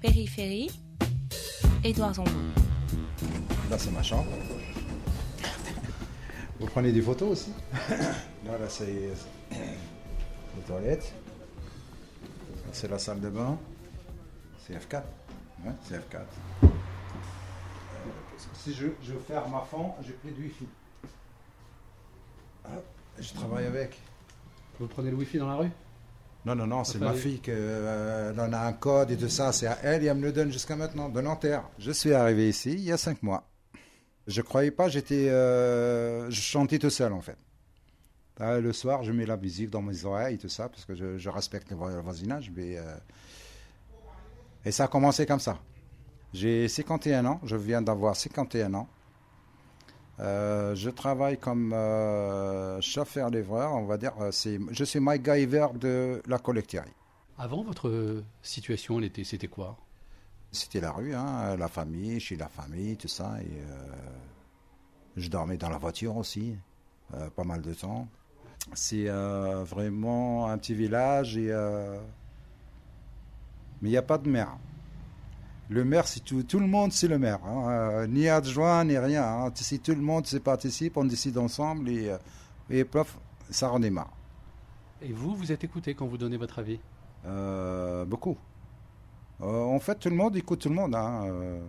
Périphérie, Édouard Zombo. Là, c'est ma chambre. Vous prenez des photos aussi Là, là c'est les toilettes. C'est la salle de bain. C'est F4. Ouais, c'est F4. Euh, si je, je ferme ma fond, j'ai plus de Wi-Fi. Hop, je travaille avec. Vous prenez le Wi-Fi dans la rue? Non, non, non, c'est ma fille qui en a un code et tout ça. C'est à elle et elle me le donne jusqu'à maintenant, de Nanterre. Je suis arrivé ici il y a cinq mois. Je croyais pas, j'étais, euh, je chantais tout seul en fait. Le soir, je mets la musique dans mes oreilles et tout ça parce que je, je respecte le vo- le voisinage. Mais, euh, Et ça a commencé comme ça. J'ai 51 ans, je viens d'avoir 51 ans. Euh, je travaille comme euh, chauffeur-livreur, on va dire. euh, je suis MacGyver de la collecterie. Avant, votre situation, c'était quoi? C'était la rue, hein, la famille, chez la famille, tout ça. Et euh, je dormais dans la voiture aussi, pas mal de temps. C'est vraiment un petit village, et, mais il n'y a pas de maire. Le maire, c'est tout, tout le monde, c'est le maire. hein, euh, ni adjoint, ni rien. hein. Si tout le monde se participe, on décide ensemble et, euh, et pof, ça redémarre. Et vous, vous êtes écouté quand vous donnez votre avis? Euh, beaucoup. Euh, en fait, tout le monde écoute tout le monde. hein.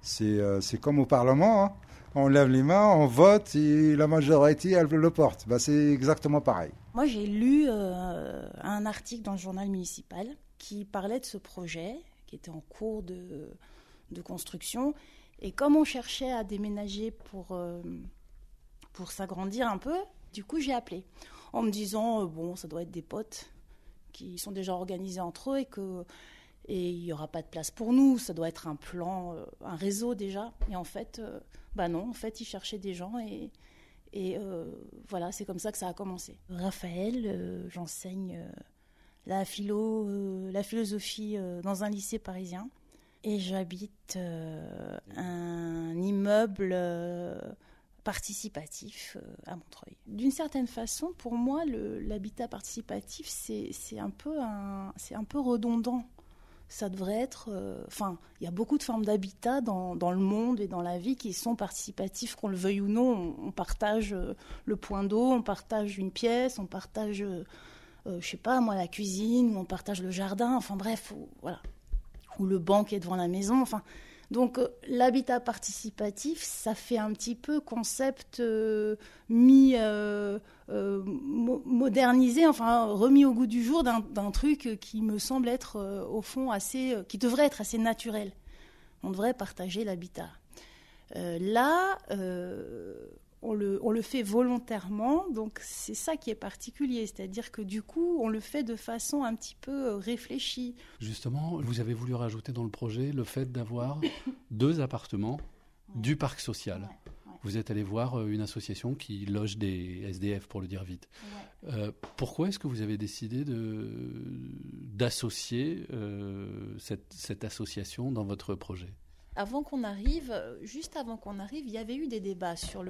C'est euh, comme au Parlement. hein. On lève les mains, on vote et la majorité, elle le porte. Bah, c'est exactement pareil. Moi, j'ai lu euh, un article dans le journal municipal qui parlait de ce projet qui était en cours de, construction. Et comme on cherchait à déménager pour, euh, pour s'agrandir un peu, du coup, j'ai appelé en me disant, euh, bon, ça doit être des potes qui sont déjà organisés entre eux et que et il n'y aura pas de place pour nous, ça doit être un plan, euh, un réseau déjà. Et en fait, bah non, en fait, ils cherchaient des gens et, et voilà, c'est comme ça que ça a commencé. Raphaël, j'enseigne la philo, euh, la philosophie euh, dans un lycée parisien et j'habite euh, un immeuble participatif à Montreuil. D'une certaine façon, pour moi, l'habitat participatif, c'est un peu redondant. Ça devrait être, enfin, il y a beaucoup de formes d'habitat dans, le monde et dans la vie qui sont participatifs, qu'on le veuille ou non. On, partage le point d'eau, on partage une pièce, on partage, euh, je sais pas moi, la cuisine, ou on partage le jardin. Enfin bref, ou- voilà, ou le banc est devant la maison. Enfin, donc euh, l'habitat participatif, ça fait un petit peu concept euh, mis euh, mo- modernisé, enfin remis au goût du jour d'un truc qui me semble être au fond assez, qui devrait être assez naturel. On devrait partager l'habitat. Là, on, le, on le fait volontairement, donc c'est ça qui est particulier, c'est-à-dire que du coup, on le fait de façon un petit peu euh, réfléchie. Justement, vous avez voulu rajouter dans le projet le fait d'avoir deux appartements du parc social. Ouais, ouais. Vous êtes allé voir euh, une association qui loge des SDF, pour le dire vite. Euh, pourquoi est-ce que vous avez décidé d'associer euh, cette, cette association dans votre projet? Avant qu'on arrive, juste avant qu'on arrive, il y avait eu des débats sur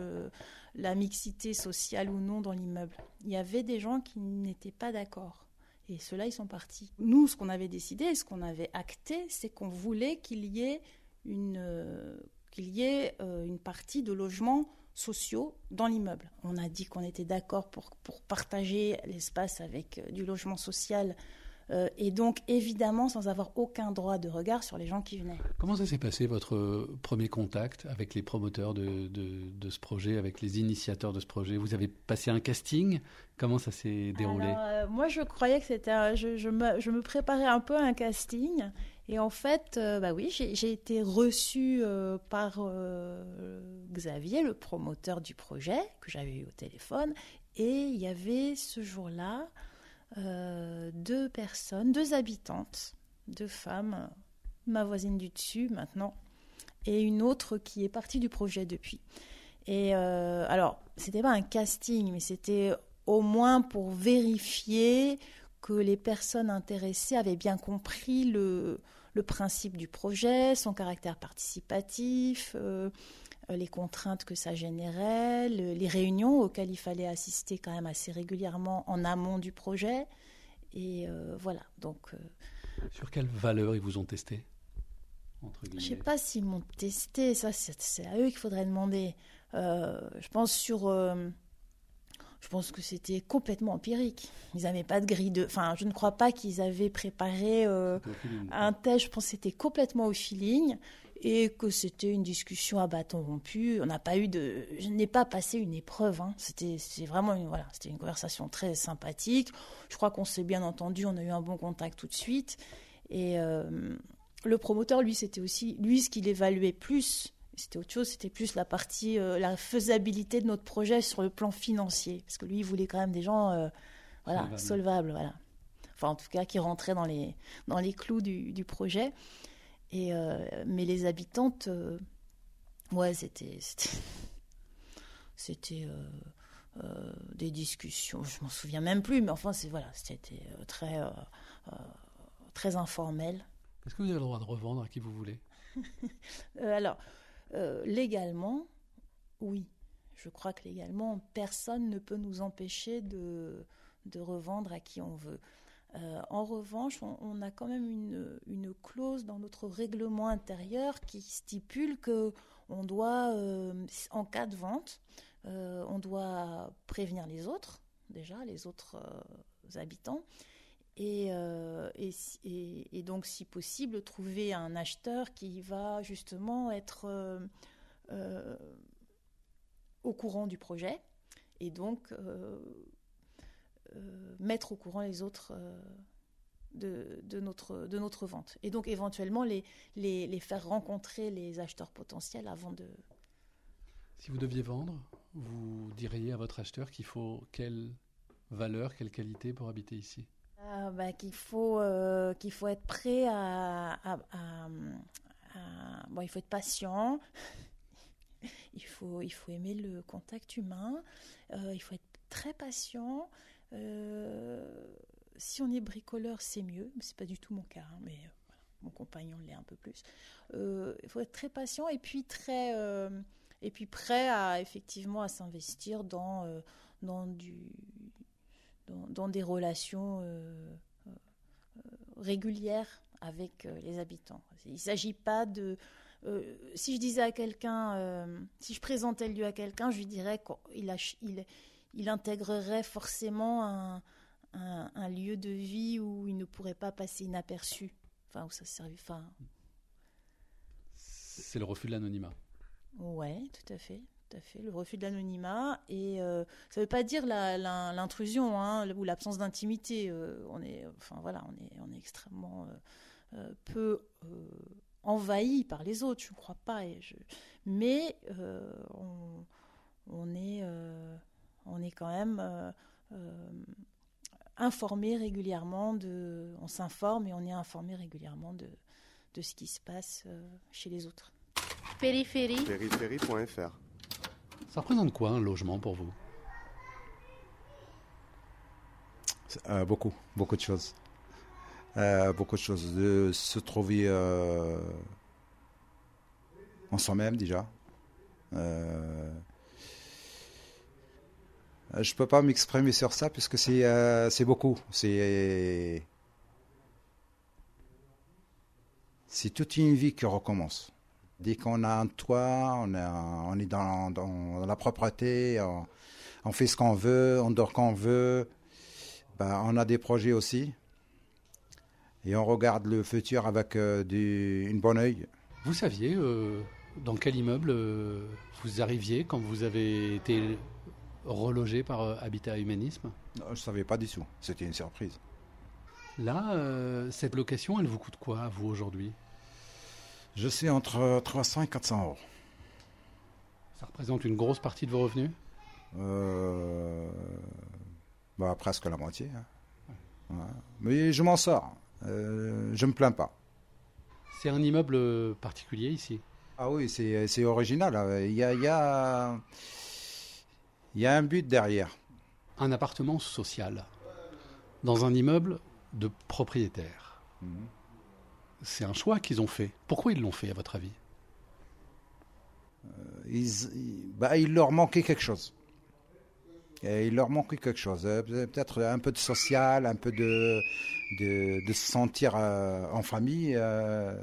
la mixité sociale ou non dans l'immeuble. Il y avait des gens qui n'étaient pas d'accord. Et ceux-là, ils sont partis. Nous, ce qu'on avait décidé, ce qu'on avait acté, c'est qu'on voulait qu'il y ait une, euh, qu'il y ait, euh, une partie de logements sociaux dans l'immeuble. On a dit qu'on était d'accord pour, pour partager l'espace avec euh, du logement social euh, et donc évidemment sans avoir aucun droit de regard sur les gens qui venaient. Comment ça s'est passé votre euh, premier contact avec les promoteurs de, de- de ce projet, avec les initiateurs de ce projet? Vous avez passé un casting? Comment ça s'est déroulé? Alors, euh, moi, je croyais que c'était. un- Je, je me, je me préparais un peu à un casting. Et en fait, euh, bah oui, j'ai j'ai été reçue euh, par euh, Xavier, le promoteur du projet, que j'avais eu au téléphone. Et il y avait ce jour-là euh, deux personnes, deux habitantes, deux femmes, ma voisine du dessus maintenant, et une autre qui est partie du projet depuis. Et euh, alors, c'était pas un casting, mais c'était au moins pour vérifier que les personnes intéressées avaient bien compris le, principe du projet, son caractère participatif, euh, les contraintes que ça générait, le- les réunions auxquelles il fallait assister quand même assez régulièrement en amont du projet. Et euh, voilà, donc euh, Sur quelles valeurs ils vous ont testé Je ne sais pas s'ils m'ont testé, ça c'est à eux qu'il faudrait demander. Euh, je pense sur... Euh, je pense que c'était complètement empirique. Ils n'avaient pas de grille de... Enfin, je ne crois pas qu'ils avaient préparé euh, un test. Je pense que c'était complètement au feeling et que c'était une discussion à bâton rompu. On n'a pas eu de, je n'ai pas passé une épreuve. Hein. C'était, vraiment une, voilà, c'était une conversation très sympathique. Je crois qu'on s'est bien entendu, on a eu un bon contact tout de suite. Et euh, le promoteur, lui, c'était aussi, lui, ce qu'il évaluait plus, c'était autre chose, c'était plus la partie, euh, la faisabilité de notre projet sur le plan financier, parce que lui, il voulait quand même des gens, euh, voilà, solvables, voilà. Enfin, en tout cas, qui rentraient dans les dans les clous du, du projet. Et, euh, mais les habitantes, euh, ouais, c'était. C'était. Euh, des discussions, je m'en souviens même plus, mais enfin, c'est voilà, c'était très, très informel. Est-ce que vous avez le droit de revendre à qui vous voulez? Alors, légalement, oui. Je crois que légalement, personne ne peut nous empêcher de, de revendre à qui on veut. Euh, en revanche, on, a quand même une, clause dans notre règlement intérieur qui stipule que on doit, euh, en cas de vente, euh, on doit prévenir les autres, déjà les autres habitants, et, et, donc, si possible, trouver un acheteur qui va justement être au courant du projet. Et donc mettre au courant les autres euh, de, de, notre, de notre vente. Et donc éventuellement les, les, les, faire rencontrer les acheteurs potentiels avant de... Si vous deviez vendre, vous diriez à votre acheteur qu'il faut quelle valeur, quelle qualité pour habiter ici? Ah, bah, qu'il faut, euh, qu'il faut être prêt à, Bon, il faut être patient, il faut, il faut aimer le contact humain, il faut être très patient, euh, si on est bricoleur, c'est mieux. C'est pas du tout mon cas, hein, mais euh, mon compagnon l'est un peu plus. Euh, il faut être très patient et puis très et puis prêt à effectivement à s'investir dans dans dans, des relations régulières avec les habitants. Il ne s'agit pas de si je disais à quelqu'un, si je présentais le lieu à quelqu'un, je lui dirais qu'il a, il, il intégrerait forcément un, un, lieu de vie où il ne pourrait pas passer inaperçu. Enfin, où ça servait. Enfin... C'est le refus de l'anonymat. Oui, tout à fait. Tout à fait, le refus de l'anonymat. Et euh, ça ne veut pas dire l'intrusion hein, ou l'absence d'intimité. Euh, on, est, enfin, voilà, on, est, on est extrêmement euh, peu envahi par les autres, je ne crois pas. Et je... Mais on, quand même euh, euh, informé régulièrement de, on s'informe et on est informé régulièrement de, de ce qui se passe euh, chez les autres. Périphérie. Périphérie.fr. Ça représente quoi un logement pour vous? Beaucoup, beaucoup de choses. beaucoup de choses. De se trouver en soi-même déjà. Euh, je peux pas m'exprimer sur ça puisque c'est euh, beaucoup. C'est c'est toute une vie qui recommence. Dès qu'on a un toit, on, on est dans, dans, la propreté, on, fait ce qu'on veut, on dort quand on veut. Ben, on a des projets aussi. Et on regarde le futur avec euh, du, une bonne œil. Vous saviez dans quel immeuble vous arriviez quand vous avez été relogé par euh, Habitat Humanisme? Non, Je ne savais pas du tout. C'était une surprise. Là, euh, cette location, elle vous coûte quoi à vous aujourd'hui? Je suis entre 300 et 400 euros. Ça représente une grosse partie de vos revenus? Euh, bah, Presque la moitié. Hein. Mais je m'en sors. Euh, je ne me plains pas. C'est un immeuble particulier ici? Ah oui, c'est original. Il y a, il y a il y a un but derrière. Un appartement social dans un immeuble de propriétaire. Mhm. C'est un choix qu'ils ont fait. Pourquoi ils l'ont fait, à votre avis? Euh, ils, bah, il leur manquait quelque chose. Et il leur manque quelque chose, euh, peut-être un peu de social, un peu de, de, de se sentir euh, en famille. Euh.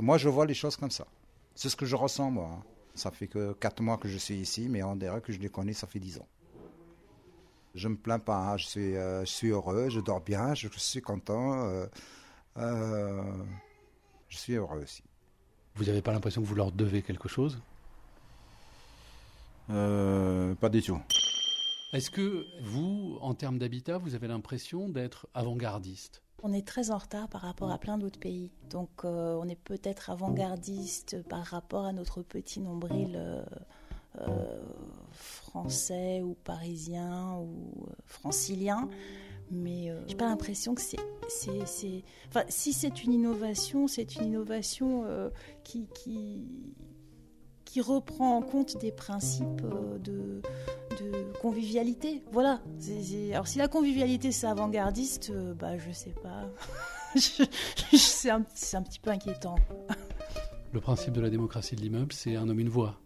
Moi, je vois les choses comme ça. C'est ce que je ressens, moi. Ça fait que quatre mois que je suis ici, mais on dirait que je les connais, ça fait dix ans. Je me plains pas, hein. je, suis, euh, je suis heureux, je dors bien, je, je suis content. euh, euh, je suis heureux aussi. Vous n'avez pas l'impression que vous leur devez quelque chose? Euh, pas du tout. Est-ce que vous, en termes d'habitat, vous avez l'impression d'être avant-gardiste? On est très en retard par rapport à plein d'autres pays. Donc euh, on est peut-être avant-gardiste par rapport à notre petit nombril euh, euh, français ou parisien ou francilien. Mais j'ai pas l'impression que c'est, Enfin, si c'est une innovation, c'est une innovation qui, qui, qui reprend en compte des principes de, de convivialité. Voilà. Alors si la convivialité c'est avant-gardiste, euh, bah je sais pas. C'est, un, c'est un petit peu inquiétant. Le principe de la démocratie de l'immeuble, c'est un homme, une voix.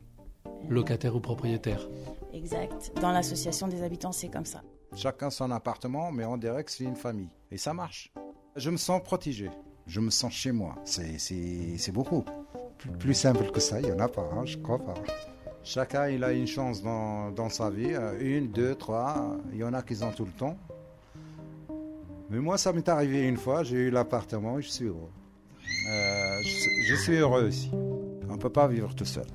Locataire ou propriétaire. Exact. Dans l'association des habitants, c'est comme ça. Chacun son appartement, mais on dirait que c'est une famille. Et ça marche. Je me sens protégé. Je me sens chez moi. C'est, c'est, c'est beaucoup. Plus, plus simple que ça, il n'y en a pas, hein, je crois pas. Chacun, il a une chance dans, dans sa vie. euh, Une, deux, trois. Il y en a qui ont tout le temps. Mais moi, ça m'est arrivé une fois. J'ai eu l'appartement et je suis heureux. Euh, je, suis heureux aussi. On ne peut pas vivre tout seul.